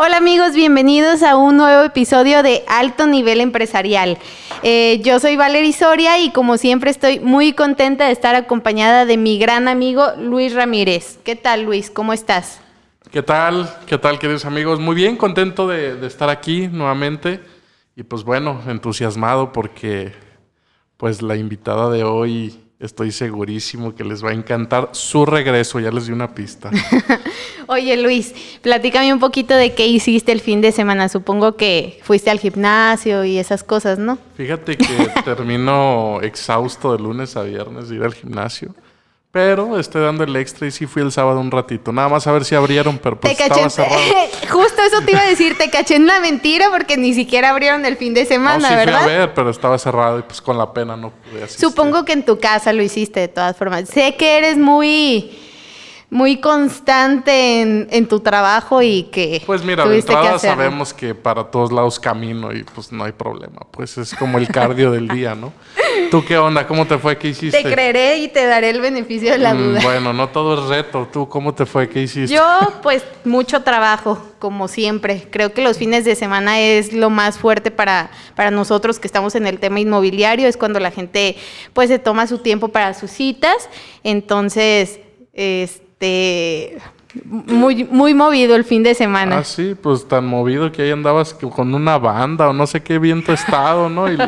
Hola amigos, bienvenidos a un nuevo episodio de Alto Nivel Empresarial. Eh, yo soy Valeria Soria y como siempre estoy muy contenta de estar acompañada de mi gran amigo Luis Ramírez. ¿Qué tal Luis? ¿Cómo estás? ¿Qué tal? ¿Qué tal queridos amigos? Muy bien, contento de, de estar aquí nuevamente y pues bueno, entusiasmado porque pues la invitada de hoy Estoy segurísimo que les va a encantar su regreso, ya les di una pista. Oye Luis, platícame un poquito de qué hiciste el fin de semana. Supongo que fuiste al gimnasio y esas cosas, ¿no? Fíjate que termino exhausto de lunes a viernes de ir al gimnasio. Pero estoy dando el extra y sí fui el sábado un ratito. Nada más a ver si abrieron, pero pues estaba cerrado. Justo eso te iba a decir, te caché en una mentira porque ni siquiera abrieron el fin de semana, no, sí ¿verdad? Fui a ver, pero estaba cerrado y pues con la pena no pude asistir. Supongo que en tu casa lo hiciste de todas formas. Sé que eres muy muy constante en, tu trabajo y que pues mira de entrada sabemos que para todos lados camino y pues no hay problema. Pues es como el cardio del día no tú qué onda cómo te fue qué hiciste te creeré y te daré el beneficio de la mm, duda. bueno no todo es reto. Tú cómo te fue qué hiciste yo pues mucho trabajo como siempre. Creo que los fines de semana es lo más fuerte para para nosotros que estamos en el tema inmobiliario. Es cuando la gente pues se toma su tiempo para sus citas. Entonces este este muy, muy movido el fin de semana. Ah, sí, pues tan movido que ahí andabas con una banda o no sé qué viento estado, ¿no? Y,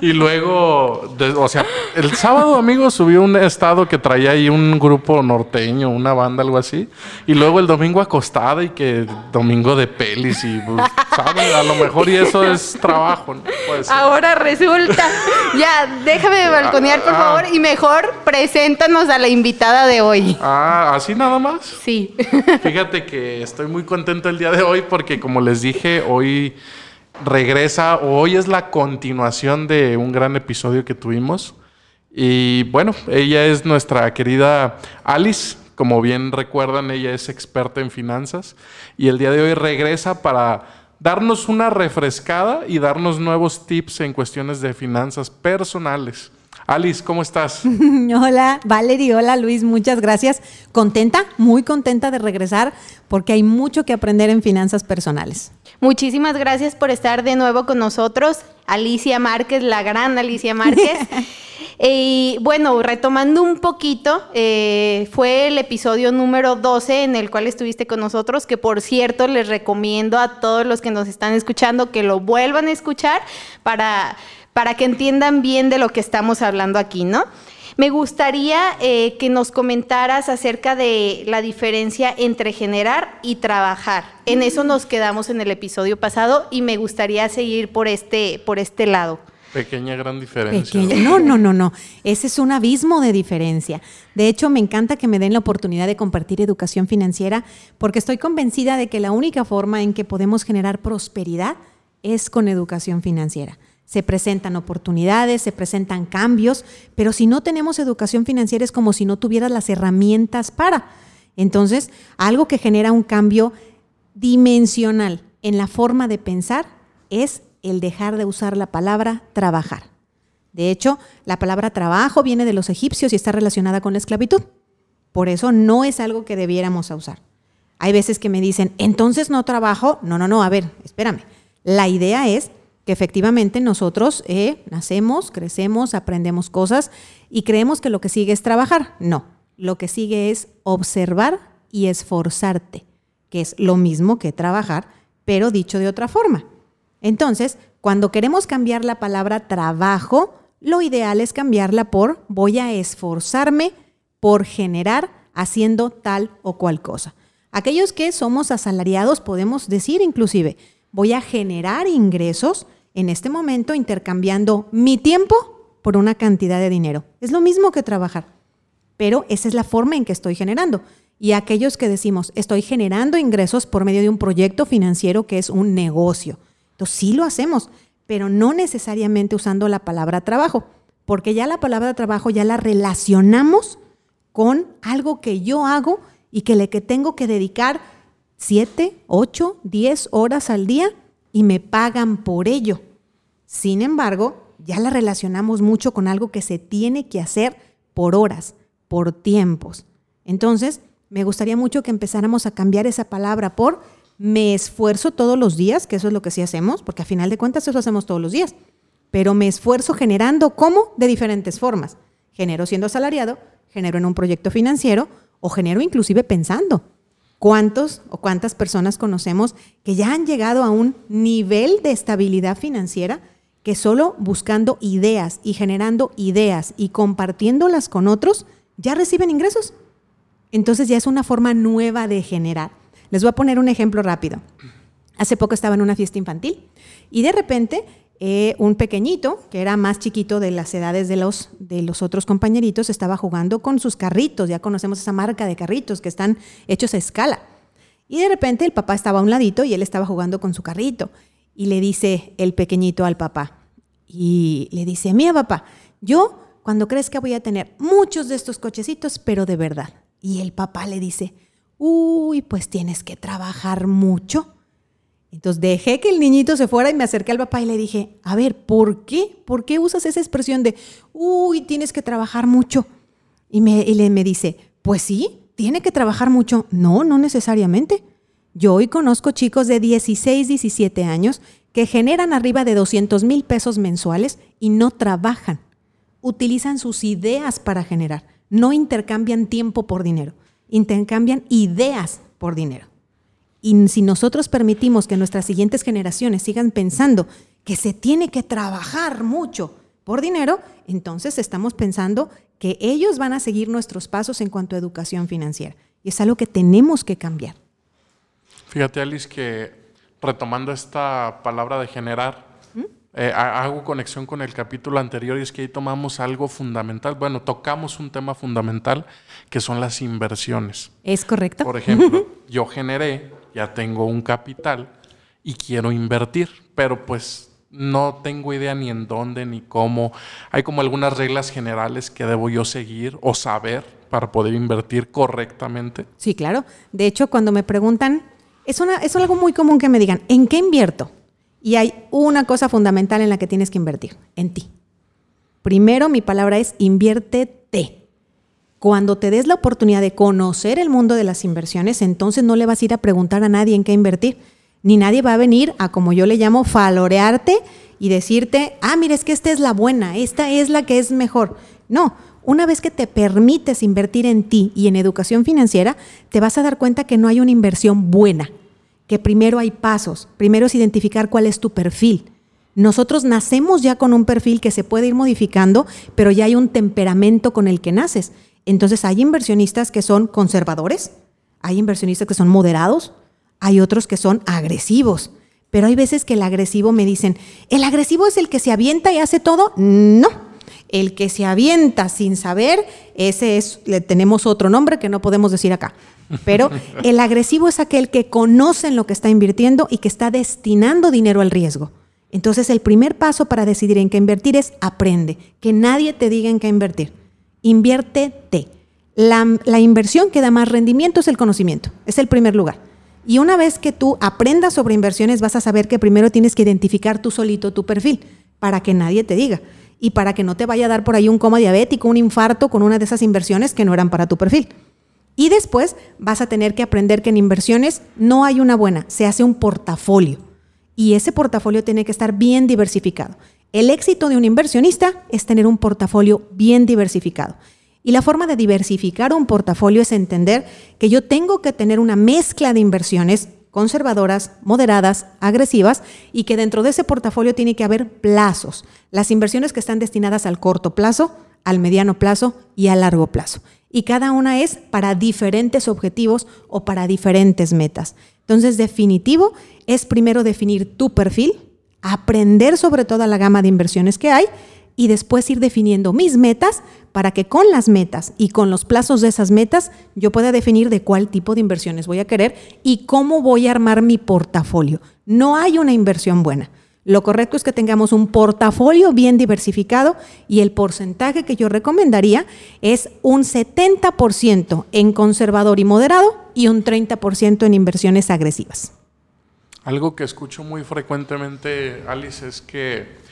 y luego, o sea, el sábado, amigo, subió un estado que traía ahí un grupo norteño, una banda, algo así. Y luego el domingo acostada y que domingo de pelis y, pues, ¿sabes? A lo mejor y eso es trabajo, ¿no? Ahora resulta. ya, déjame de balconear, por ah, favor, y mejor preséntanos a la invitada de hoy. Ah, ¿así nada más? Sí. Fíjate que estoy muy contento el día de hoy porque, como les dije, hoy regresa, hoy es la continuación de un gran episodio que tuvimos. Y bueno, ella es nuestra querida Alice. Como bien recuerdan, ella es experta en finanzas y el día de hoy regresa para darnos una refrescada y darnos nuevos tips en cuestiones de finanzas personales. Alice, ¿cómo estás? hola, Valerie, hola Luis, muchas gracias. Contenta, muy contenta de regresar porque hay mucho que aprender en finanzas personales. Muchísimas gracias por estar de nuevo con nosotros, Alicia Márquez, la gran Alicia Márquez. Y bueno, retomando un poquito, eh, fue el episodio número 12 en el cual estuviste con nosotros, que por cierto les recomiendo a todos los que nos están escuchando que lo vuelvan a escuchar para, para que entiendan bien de lo que estamos hablando aquí, ¿no? Me gustaría eh, que nos comentaras acerca de la diferencia entre generar y trabajar. En eso nos quedamos en el episodio pasado y me gustaría seguir por este, por este lado. Pequeña gran diferencia. No, no, no, no. Ese es un abismo de diferencia. De hecho, me encanta que me den la oportunidad de compartir educación financiera porque estoy convencida de que la única forma en que podemos generar prosperidad es con educación financiera se presentan oportunidades, se presentan cambios, pero si no tenemos educación financiera es como si no tuvieras las herramientas para. Entonces, algo que genera un cambio dimensional en la forma de pensar es el dejar de usar la palabra trabajar. De hecho, la palabra trabajo viene de los egipcios y está relacionada con la esclavitud. Por eso no es algo que debiéramos usar. Hay veces que me dicen, entonces no trabajo. No, no, no, a ver, espérame. La idea es que efectivamente nosotros eh, nacemos, crecemos, aprendemos cosas y creemos que lo que sigue es trabajar. No, lo que sigue es observar y esforzarte, que es lo mismo que trabajar, pero dicho de otra forma. Entonces, cuando queremos cambiar la palabra trabajo, lo ideal es cambiarla por voy a esforzarme por generar haciendo tal o cual cosa. Aquellos que somos asalariados podemos decir inclusive, voy a generar ingresos en este momento intercambiando mi tiempo por una cantidad de dinero. Es lo mismo que trabajar, pero esa es la forma en que estoy generando. Y aquellos que decimos, estoy generando ingresos por medio de un proyecto financiero que es un negocio. Entonces sí lo hacemos, pero no necesariamente usando la palabra trabajo, porque ya la palabra trabajo ya la relacionamos con algo que yo hago y que le que tengo que dedicar 7, 8, 10 horas al día y me pagan por ello. Sin embargo, ya la relacionamos mucho con algo que se tiene que hacer por horas, por tiempos. Entonces, me gustaría mucho que empezáramos a cambiar esa palabra por me esfuerzo todos los días, que eso es lo que sí hacemos, porque a final de cuentas eso hacemos todos los días, pero me esfuerzo generando cómo de diferentes formas. Genero siendo asalariado, genero en un proyecto financiero o genero inclusive pensando. ¿Cuántos o cuántas personas conocemos que ya han llegado a un nivel de estabilidad financiera que solo buscando ideas y generando ideas y compartiéndolas con otros ya reciben ingresos? Entonces ya es una forma nueva de generar. Les voy a poner un ejemplo rápido. Hace poco estaba en una fiesta infantil y de repente eh, un pequeñito, que era más chiquito de las edades de los, de los otros compañeritos, estaba jugando con sus carritos. Ya conocemos esa marca de carritos que están hechos a escala. Y de repente el papá estaba a un ladito y él estaba jugando con su carrito. Y le dice el pequeñito al papá. Y le dice, mira papá, yo cuando que voy a tener muchos de estos cochecitos, pero de verdad. Y el papá le dice, uy, pues tienes que trabajar mucho. Entonces dejé que el niñito se fuera y me acerqué al papá y le dije, a ver, ¿por qué? ¿Por qué usas esa expresión de, uy, tienes que trabajar mucho? Y me, y me dice, pues sí, tiene que trabajar mucho. No, no necesariamente. Yo hoy conozco chicos de 16, 17 años que generan arriba de 200 mil pesos mensuales y no trabajan. Utilizan sus ideas para generar. No intercambian tiempo por dinero. Intercambian ideas por dinero. Y si nosotros permitimos que nuestras siguientes generaciones sigan pensando que se tiene que trabajar mucho por dinero, entonces estamos pensando que ellos van a seguir nuestros pasos en cuanto a educación financiera. Y es algo que tenemos que cambiar. Fíjate, Alice, que retomando esta palabra de generar, ¿Mm? eh, hago conexión con el capítulo anterior y es que ahí tomamos algo fundamental. Bueno, tocamos un tema fundamental que son las inversiones. Es correcto. Por ejemplo, yo generé ya tengo un capital y quiero invertir, pero pues no tengo idea ni en dónde ni cómo. Hay como algunas reglas generales que debo yo seguir o saber para poder invertir correctamente. Sí, claro. De hecho, cuando me preguntan, es, es algo muy común que me digan, ¿en qué invierto? Y hay una cosa fundamental en la que tienes que invertir, en ti. Primero, mi palabra es inviértete. Cuando te des la oportunidad de conocer el mundo de las inversiones, entonces no le vas a ir a preguntar a nadie en qué invertir. Ni nadie va a venir a, como yo le llamo, falorearte y decirte, ah, mira, es que esta es la buena, esta es la que es mejor. No, una vez que te permites invertir en ti y en educación financiera, te vas a dar cuenta que no hay una inversión buena, que primero hay pasos, primero es identificar cuál es tu perfil. Nosotros nacemos ya con un perfil que se puede ir modificando, pero ya hay un temperamento con el que naces. Entonces hay inversionistas que son conservadores, hay inversionistas que son moderados, hay otros que son agresivos. Pero hay veces que el agresivo me dicen, ¿el agresivo es el que se avienta y hace todo? No. El que se avienta sin saber, ese es, le tenemos otro nombre que no podemos decir acá. Pero el agresivo es aquel que conoce en lo que está invirtiendo y que está destinando dinero al riesgo. Entonces el primer paso para decidir en qué invertir es aprende, que nadie te diga en qué invertir inviértete. La, la inversión que da más rendimiento es el conocimiento, es el primer lugar. Y una vez que tú aprendas sobre inversiones, vas a saber que primero tienes que identificar tú solito tu perfil para que nadie te diga y para que no te vaya a dar por ahí un coma diabético, un infarto con una de esas inversiones que no eran para tu perfil. Y después vas a tener que aprender que en inversiones no hay una buena, se hace un portafolio. Y ese portafolio tiene que estar bien diversificado. El éxito de un inversionista es tener un portafolio bien diversificado. Y la forma de diversificar un portafolio es entender que yo tengo que tener una mezcla de inversiones conservadoras, moderadas, agresivas y que dentro de ese portafolio tiene que haber plazos. Las inversiones que están destinadas al corto plazo, al mediano plazo y al largo plazo. Y cada una es para diferentes objetivos o para diferentes metas. Entonces, definitivo es primero definir tu perfil, aprender sobre toda la gama de inversiones que hay y después ir definiendo mis metas para que con las metas y con los plazos de esas metas yo pueda definir de cuál tipo de inversiones voy a querer y cómo voy a armar mi portafolio. No hay una inversión buena. Lo correcto es que tengamos un portafolio bien diversificado y el porcentaje que yo recomendaría es un 70% en conservador y moderado y un 30% en inversiones agresivas. Algo que escucho muy frecuentemente, Alice, es que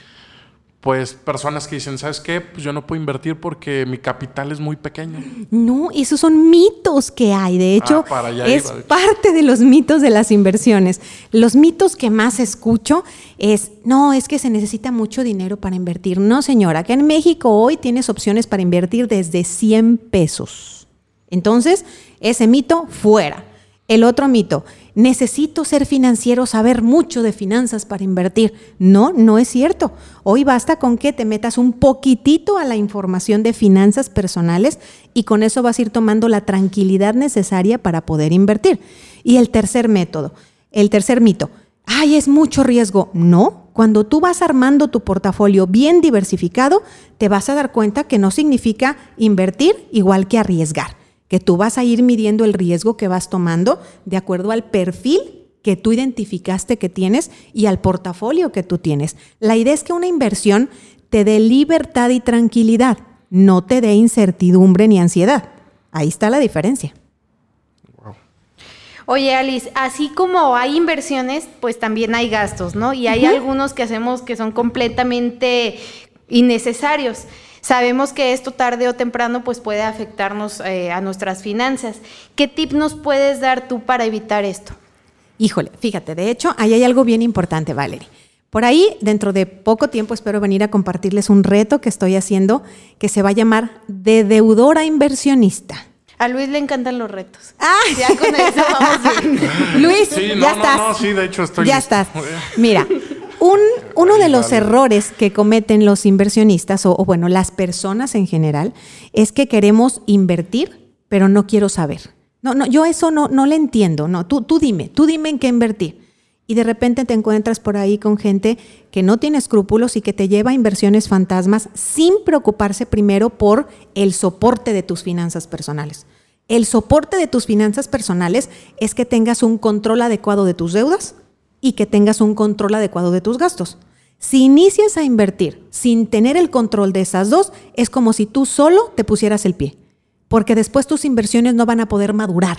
pues personas que dicen, ¿sabes qué? Pues yo no puedo invertir porque mi capital es muy pequeño. No, esos son mitos que hay. De hecho, Ah, allá es iba, de hecho. parte de los mitos de las inversiones. Los mitos que más escucho es, no, es que se necesita mucho dinero para invertir. No, señora, acá en México hoy tienes opciones para invertir desde 100 pesos. Entonces, ese mito fuera. El otro mito, necesito ser financiero, saber mucho de finanzas para invertir. No, no es cierto. Hoy basta con que te metas un poquitito a la información de finanzas personales y con eso vas a ir tomando la tranquilidad necesaria para poder invertir. Y el tercer método, el tercer mito, ay, es mucho riesgo. No, cuando tú vas armando tu portafolio bien diversificado, te vas a dar cuenta que no significa invertir igual que arriesgar que tú vas a ir midiendo el riesgo que vas tomando de acuerdo al perfil que tú identificaste que tienes y al portafolio que tú tienes. La idea es que una inversión te dé libertad y tranquilidad, no te dé incertidumbre ni ansiedad. Ahí está la diferencia. Oye, Alice, así como hay inversiones, pues también hay gastos, ¿no? Y hay algunos que hacemos que son completamente innecesarios. Sabemos que esto tarde o temprano pues puede afectarnos eh, a nuestras finanzas. ¿Qué tip nos puedes dar tú para evitar esto? Híjole, fíjate, de hecho, ahí hay algo bien importante, Valerie. Por ahí, dentro de poco tiempo, espero venir a compartirles un reto que estoy haciendo que se va a llamar de deudora inversionista. A Luis le encantan los retos. Ah. Ya con eso vamos bien. Luis, Sí, no, ya no, estás. no, sí, de hecho estoy Ya listo. estás. Mira, un- uno de los errores que cometen los inversionistas, o, o bueno, las personas en general, es que queremos invertir, pero no quiero saber. No, no, yo eso no, no le entiendo. No, tú, tú dime, tú dime en qué invertir. Y de repente te encuentras por ahí con gente que no tiene escrúpulos y que te lleva a inversiones fantasmas sin preocuparse primero por el soporte de tus finanzas personales. El soporte de tus finanzas personales es que tengas un control adecuado de tus deudas y que tengas un control adecuado de tus gastos. Si inicias a invertir sin tener el control de esas dos, es como si tú solo te pusieras el pie, porque después tus inversiones no van a poder madurar.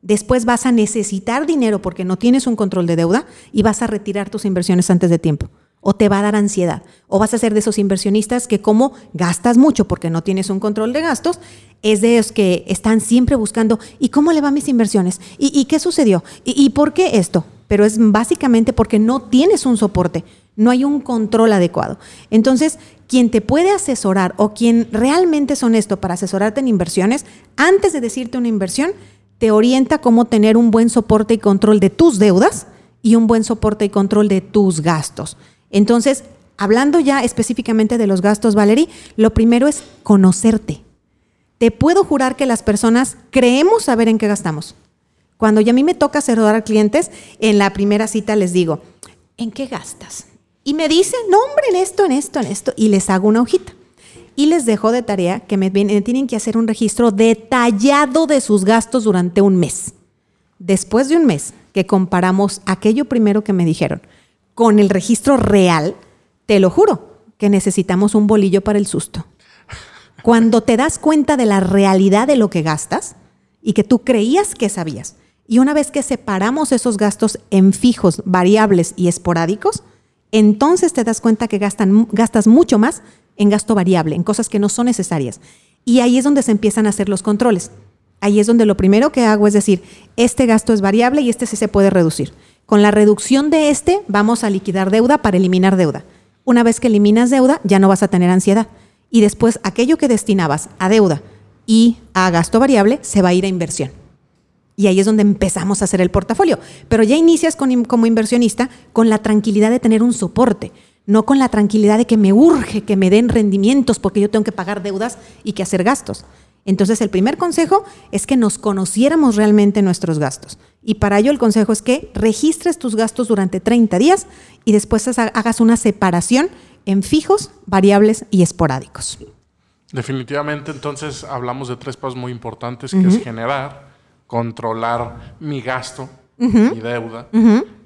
Después vas a necesitar dinero porque no tienes un control de deuda y vas a retirar tus inversiones antes de tiempo. O te va a dar ansiedad. O vas a ser de esos inversionistas que como gastas mucho porque no tienes un control de gastos, es de esos que están siempre buscando, ¿y cómo le van mis inversiones? ¿Y, qué sucedió? ¿Y, ¿Y por qué esto? Pero es básicamente porque no tienes un soporte, no hay un control adecuado. Entonces, quien te puede asesorar o quien realmente es honesto para asesorarte en inversiones, antes de decirte una inversión, te orienta cómo tener un buen soporte y control de tus deudas y un buen soporte y control de tus gastos. Entonces, hablando ya específicamente de los gastos, Valerie, lo primero es conocerte. Te puedo jurar que las personas creemos saber en qué gastamos. Cuando ya a mí me toca a clientes, en la primera cita les digo, ¿en qué gastas? Y me dicen, no, hombre, en esto, en esto, en esto. Y les hago una hojita. Y les dejo de tarea que me tienen que hacer un registro detallado de sus gastos durante un mes. Después de un mes que comparamos aquello primero que me dijeron con el registro real, te lo juro que necesitamos un bolillo para el susto. Cuando te das cuenta de la realidad de lo que gastas y que tú creías que sabías, y una vez que separamos esos gastos en fijos, variables y esporádicos, entonces te das cuenta que gastas mucho más en gasto variable, en cosas que no son necesarias. Y ahí es donde se empiezan a hacer los controles. Ahí es donde lo primero que hago es decir, este gasto es variable y este sí se puede reducir. Con la reducción de este vamos a liquidar deuda para eliminar deuda. Una vez que eliminas deuda, ya no vas a tener ansiedad. Y después aquello que destinabas a deuda y a gasto variable se va a ir a inversión. Y ahí es donde empezamos a hacer el portafolio. Pero ya inicias con- como inversionista con la tranquilidad de tener un soporte, no con la tranquilidad de que me urge que me den rendimientos porque yo tengo que pagar deudas y que hacer gastos. Entonces el primer consejo es que nos conociéramos realmente nuestros gastos. Y para ello el consejo es que registres tus gastos durante 30 días y después ha- hagas una separación en fijos, variables y esporádicos. Definitivamente, entonces hablamos de tres pasos muy importantes, que es generar, controlar mi gasto, mi deuda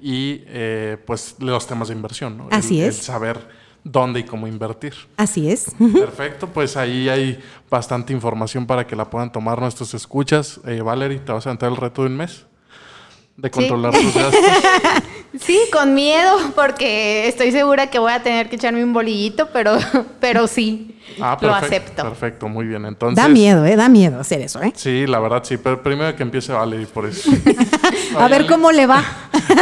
y eh, pues los temas de inversión, ¿no? Así El- es. El saber dónde y cómo invertir. Así es. Perfecto, pues ahí hay bastante información para que la puedan tomar nuestros escuchas. Eh, Valerie, ¿te vas a entrar el reto de un mes? de controlar tus gastos. Sí, con miedo, porque estoy segura que voy a tener que echarme un bolillito, pero, pero sí, Ah, lo acepto. Perfecto, muy bien. Entonces, Da miedo, ¿eh? Da miedo hacer eso, ¿eh? Sí, la verdad sí, pero primero que empiece Vale y por eso. A ver cómo le va.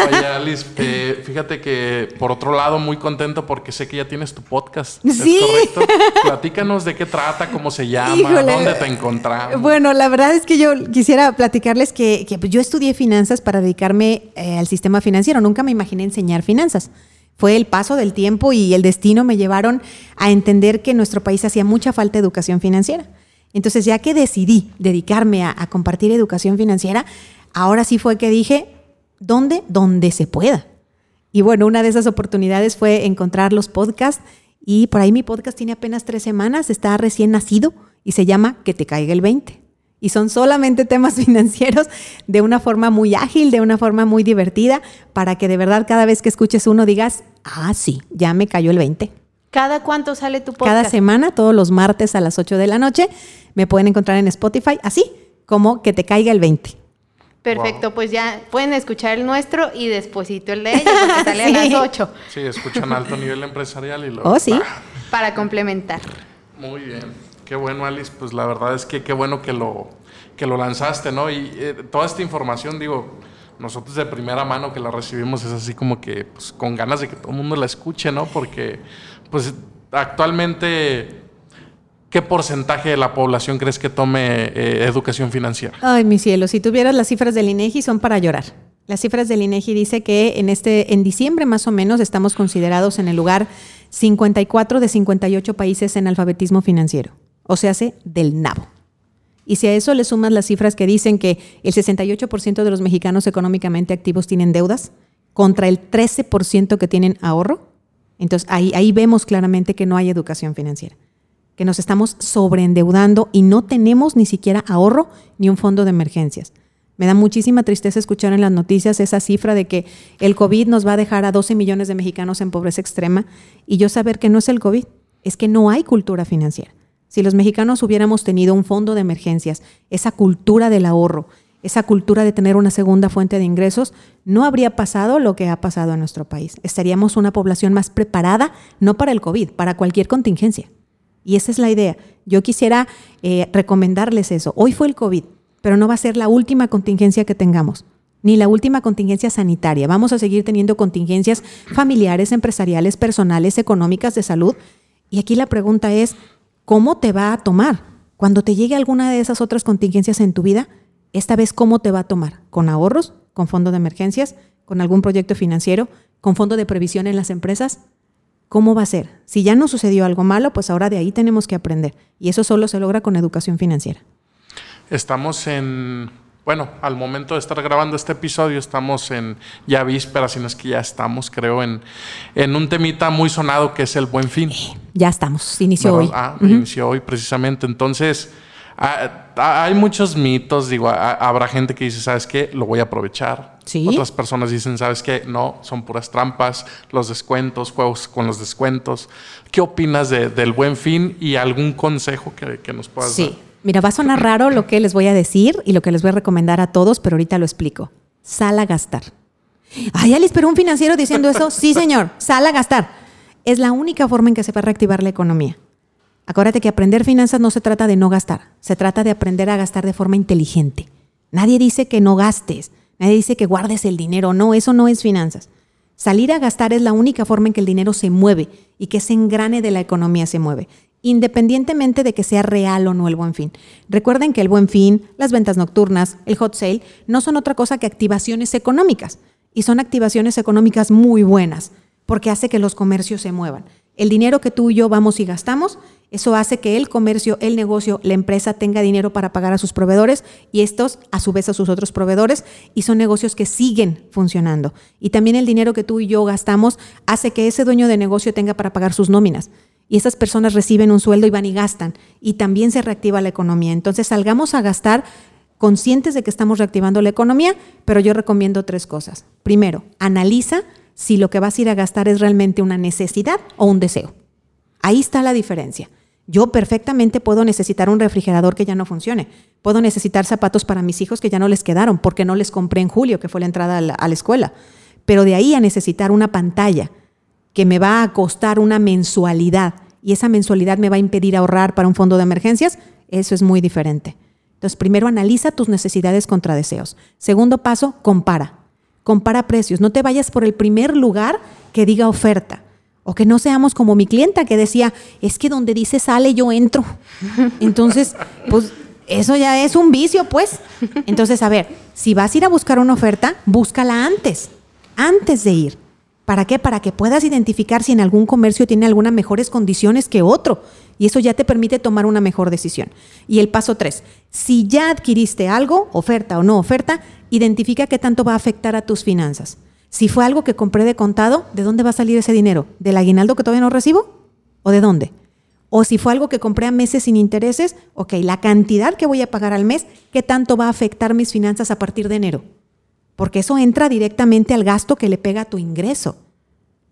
Oye, Alice, eh, fíjate que por otro lado muy contento porque sé que ya tienes tu podcast. Sí. ¿Es correcto? Platícanos de qué trata, cómo se llama, Híjole. dónde te encontramos. Bueno, la verdad es que yo quisiera platicarles que, que yo estudié finanzas para dedicarme eh, al sistema financiero. Nunca me imaginé enseñar finanzas. Fue el paso del tiempo y el destino me llevaron a entender que en nuestro país hacía mucha falta educación financiera. Entonces, ya que decidí dedicarme a, a compartir educación financiera, ahora sí fue que dije, ¿dónde? Donde se pueda. Y bueno, una de esas oportunidades fue encontrar los podcasts y por ahí mi podcast tiene apenas tres semanas, está recién nacido y se llama Que te caiga el 20. Y son solamente temas financieros de una forma muy ágil, de una forma muy divertida, para que de verdad cada vez que escuches uno digas, ah, sí, ya me cayó el 20. ¿Cada cuánto sale tu podcast? Cada semana, todos los martes a las 8 de la noche, me pueden encontrar en Spotify, así como Que te caiga el 20. Perfecto, pues ya pueden escuchar el nuestro y despuésito el de ellos, porque sale a Sí. las 8, Sí, escuchan alto nivel empresarial y luego. Oh, sí. Para complementar. muy bien. Qué bueno, Alice. Pues la verdad es que qué bueno que lo, que lo lanzaste, ¿no? Y eh, toda esta información, digo, nosotros de primera mano que la recibimos es así como que pues, con ganas de que todo el mundo la escuche, ¿no? Porque, pues, actualmente, ¿qué porcentaje de la población crees que tome eh, educación financiera? Ay, mi cielo, si tuvieras las cifras del INEGI son para llorar. Las cifras del INEGI dice que en este en diciembre más o menos estamos considerados en el lugar 54 de 58 países en alfabetismo financiero, o sea, hace del nabo. Y si a eso le sumas las cifras que dicen que el 68% de los mexicanos económicamente activos tienen deudas contra el 13% que tienen ahorro, entonces ahí, ahí vemos claramente que no hay educación financiera, que nos estamos sobreendeudando y no tenemos ni siquiera ahorro ni un fondo de emergencias. Me da muchísima tristeza escuchar en las noticias esa cifra de que el COVID nos va a dejar a 12 millones de mexicanos en pobreza extrema y yo saber que no es el COVID, es que no hay cultura financiera. Si los mexicanos hubiéramos tenido un fondo de emergencias, esa cultura del ahorro, esa cultura de tener una segunda fuente de ingresos, no habría pasado lo que ha pasado en nuestro país. Estaríamos una población más preparada, no para el COVID, para cualquier contingencia. Y esa es la idea. Yo quisiera eh, recomendarles eso. Hoy fue el COVID, pero no va a ser la última contingencia que tengamos, ni la última contingencia sanitaria. Vamos a seguir teniendo contingencias familiares, empresariales, personales, económicas, de salud. Y aquí la pregunta es, ¿cómo te va a tomar? Cuando te llegue alguna de esas otras contingencias en tu vida, esta vez, ¿cómo te va a tomar? ¿Con ahorros? ¿Con fondo de emergencias? ¿Con algún proyecto financiero? ¿Con fondo de previsión en las empresas? ¿Cómo va a ser? Si ya no sucedió algo malo, pues ahora de ahí tenemos que aprender. Y eso solo se logra con educación financiera. Estamos en, bueno, al momento de estar grabando este episodio, estamos en ya vísperas, si no es que ya estamos, creo, en, en un temita muy sonado que es el buen fin. Ya estamos, inició hoy. Ah, inició hoy precisamente. Entonces, ah, hay muchos mitos, digo, habrá gente que dice, ¿sabes qué? Lo voy a aprovechar. Sí. Otras personas dicen, ¿sabes qué? No, son puras trampas, los descuentos, juegos con los descuentos. ¿Qué opinas de- del buen fin y algún consejo que, que nos puedas Sí. dar? Mira, va a sonar raro lo que les voy a decir y lo que les voy a recomendar a todos, pero ahorita lo explico. Sal a gastar. Ay, Alice, pero un financiero diciendo eso. Sí, señor, sal a gastar. Es la única forma en que se va a reactivar la economía. Acuérdate que aprender finanzas no se trata de no gastar, se trata de aprender a gastar de forma inteligente. Nadie dice que no gastes, nadie dice que guardes el dinero, no, eso no es finanzas. Salir a gastar es la única forma en que el dinero se mueve y que ese engrane de la economía se mueve, independientemente de que sea real o no el buen fin. Recuerden que el buen fin, las ventas nocturnas, el hot sale, no son otra cosa que activaciones económicas. Y son activaciones económicas muy buenas, porque hace que los comercios se muevan. El dinero que tú y yo vamos y gastamos, eso hace que el comercio, el negocio, la empresa tenga dinero para pagar a sus proveedores y estos a su vez a sus otros proveedores y son negocios que siguen funcionando. Y también el dinero que tú y yo gastamos hace que ese dueño de negocio tenga para pagar sus nóminas. Y esas personas reciben un sueldo y van y gastan. Y también se reactiva la economía. Entonces salgamos a gastar conscientes de que estamos reactivando la economía, pero yo recomiendo tres cosas. Primero, analiza si lo que vas a ir a gastar es realmente una necesidad o un deseo. Ahí está la diferencia. Yo perfectamente puedo necesitar un refrigerador que ya no funcione. Puedo necesitar zapatos para mis hijos que ya no les quedaron porque no les compré en julio, que fue la entrada a la, escuela. Pero de ahí a necesitar una pantalla que me va a costar una mensualidad y esa mensualidad me va a impedir ahorrar para un fondo de emergencias, eso es muy diferente. Entonces, primero analiza tus necesidades contra deseos. Segundo paso, compara. Compara precios. No te vayas por el primer lugar que diga oferta. O que no seamos como mi clienta que decía, es que donde dice sale yo entro. Entonces, pues eso ya es un vicio, pues. Entonces, a ver, si vas a ir a buscar una oferta, búscala antes, antes de ir. ¿Para qué? Para que puedas identificar si en algún comercio tiene algunas mejores condiciones que otro. Y eso ya te permite tomar una mejor decisión. Y el paso tres, si ya adquiriste algo, oferta o no oferta, identifica qué tanto va a afectar a tus finanzas. Si fue algo que compré de contado, ¿de dónde va a salir ese dinero? ¿Del aguinaldo que todavía no recibo? ¿O de dónde? O si fue algo que compré a meses sin intereses, ok, la cantidad que voy a pagar al mes, ¿qué tanto va a afectar mis finanzas a partir de enero? Porque eso entra directamente al gasto que le pega a tu ingreso.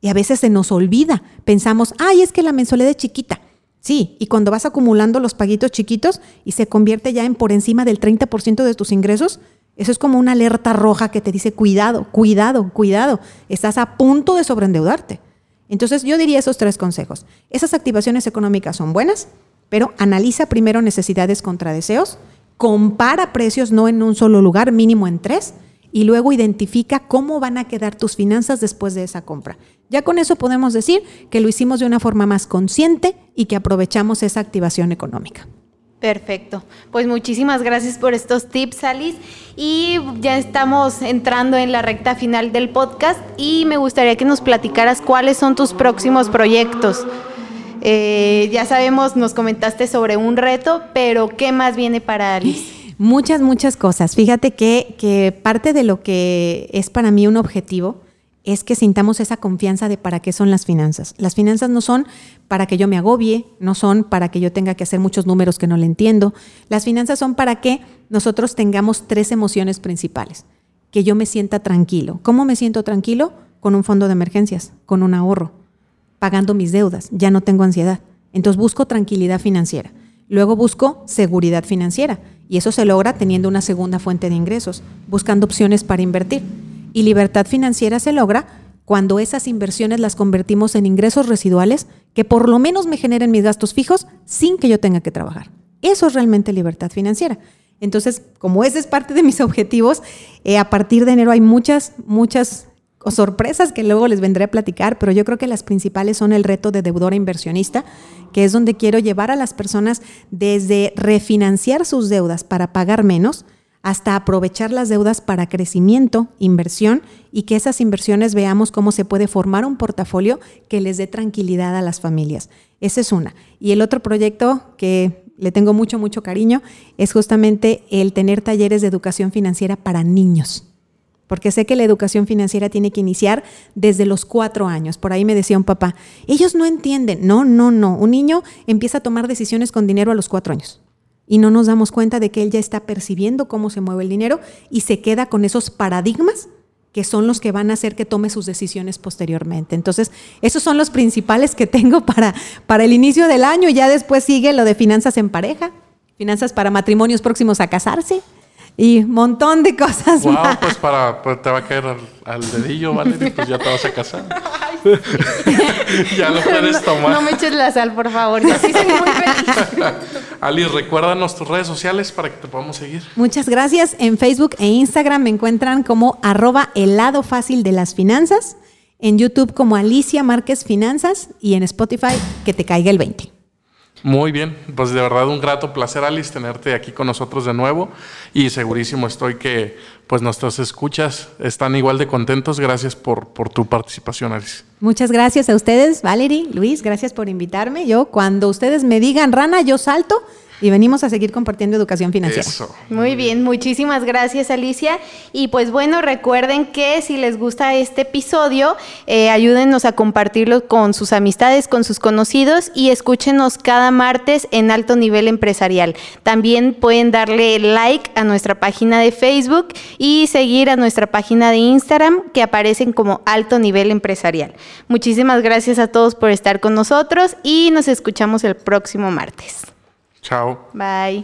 Y a veces se nos olvida. Pensamos, ay, es que la mensualidad es chiquita. Sí, y cuando vas acumulando los paguitos chiquitos y se convierte ya en por encima del 30% de tus ingresos, eso es como una alerta roja que te dice, cuidado, cuidado, cuidado, estás a punto de sobreendeudarte. Entonces yo diría esos tres consejos. Esas activaciones económicas son buenas, pero analiza primero necesidades contra deseos, compara precios no en un solo lugar, mínimo en tres, y luego identifica cómo van a quedar tus finanzas después de esa compra. Ya con eso podemos decir que lo hicimos de una forma más consciente y que aprovechamos esa activación económica. Perfecto. Pues muchísimas gracias por estos tips, Alice. Y ya estamos entrando en la recta final del podcast y me gustaría que nos platicaras cuáles son tus próximos proyectos. Eh, ya sabemos, nos comentaste sobre un reto, pero ¿qué más viene para Alice? Muchas, muchas cosas. Fíjate que, que parte de lo que es para mí un objetivo es que sintamos esa confianza de para qué son las finanzas. Las finanzas no son para que yo me agobie, no son para que yo tenga que hacer muchos números que no le entiendo. Las finanzas son para que nosotros tengamos tres emociones principales. Que yo me sienta tranquilo. ¿Cómo me siento tranquilo? Con un fondo de emergencias, con un ahorro, pagando mis deudas, ya no tengo ansiedad. Entonces busco tranquilidad financiera. Luego busco seguridad financiera y eso se logra teniendo una segunda fuente de ingresos, buscando opciones para invertir. Y libertad financiera se logra cuando esas inversiones las convertimos en ingresos residuales que por lo menos me generen mis gastos fijos sin que yo tenga que trabajar. Eso es realmente libertad financiera. Entonces, como ese es parte de mis objetivos, eh, a partir de enero hay muchas, muchas sorpresas que luego les vendré a platicar, pero yo creo que las principales son el reto de deudora inversionista, que es donde quiero llevar a las personas desde refinanciar sus deudas para pagar menos, hasta aprovechar las deudas para crecimiento, inversión y que esas inversiones veamos cómo se puede formar un portafolio que les dé tranquilidad a las familias. Esa es una. Y el otro proyecto que le tengo mucho, mucho cariño es justamente el tener talleres de educación financiera para niños. Porque sé que la educación financiera tiene que iniciar desde los cuatro años. Por ahí me decía un papá, ellos no entienden. No, no, no. Un niño empieza a tomar decisiones con dinero a los cuatro años y no nos damos cuenta de que él ya está percibiendo cómo se mueve el dinero y se queda con esos paradigmas que son los que van a hacer que tome sus decisiones posteriormente. Entonces, esos son los principales que tengo para, para el inicio del año. Ya después sigue lo de finanzas en pareja, finanzas para matrimonios próximos a casarse, y un montón de cosas wow, pues para pues te va a caer al, dedillo, ¿vale? Y pues ya te vas a casar. ya lo puedes tomar. No, me eches la sal, por favor. Yo sí soy muy feliz. Ali, recuérdanos tus redes sociales para que te podamos seguir. Muchas gracias. En Facebook e Instagram me encuentran como arroba helado fácil de las finanzas. En YouTube como Alicia Márquez Finanzas y en Spotify que te caiga el 20. Muy bien, pues de verdad un grato placer, Alice, tenerte aquí con nosotros de nuevo y segurísimo estoy que pues nuestros escuchas están igual de contentos. Gracias por, por tu participación, Alice. Muchas gracias a ustedes, Valerie, Luis, gracias por invitarme. Yo cuando ustedes me digan rana, yo salto y venimos a seguir compartiendo educación financiera. Eso. Muy bien, muchísimas gracias Alicia. Y pues bueno, recuerden que si les gusta este episodio, eh, ayúdenos a compartirlo con sus amistades, con sus conocidos y escúchenos cada martes en alto nivel empresarial. También pueden darle like a nuestra página de Facebook y seguir a nuestra página de Instagram que aparecen como Alto Nivel Empresarial. Muchísimas gracias a todos por estar con nosotros y nos escuchamos el próximo martes. Chao. Bye.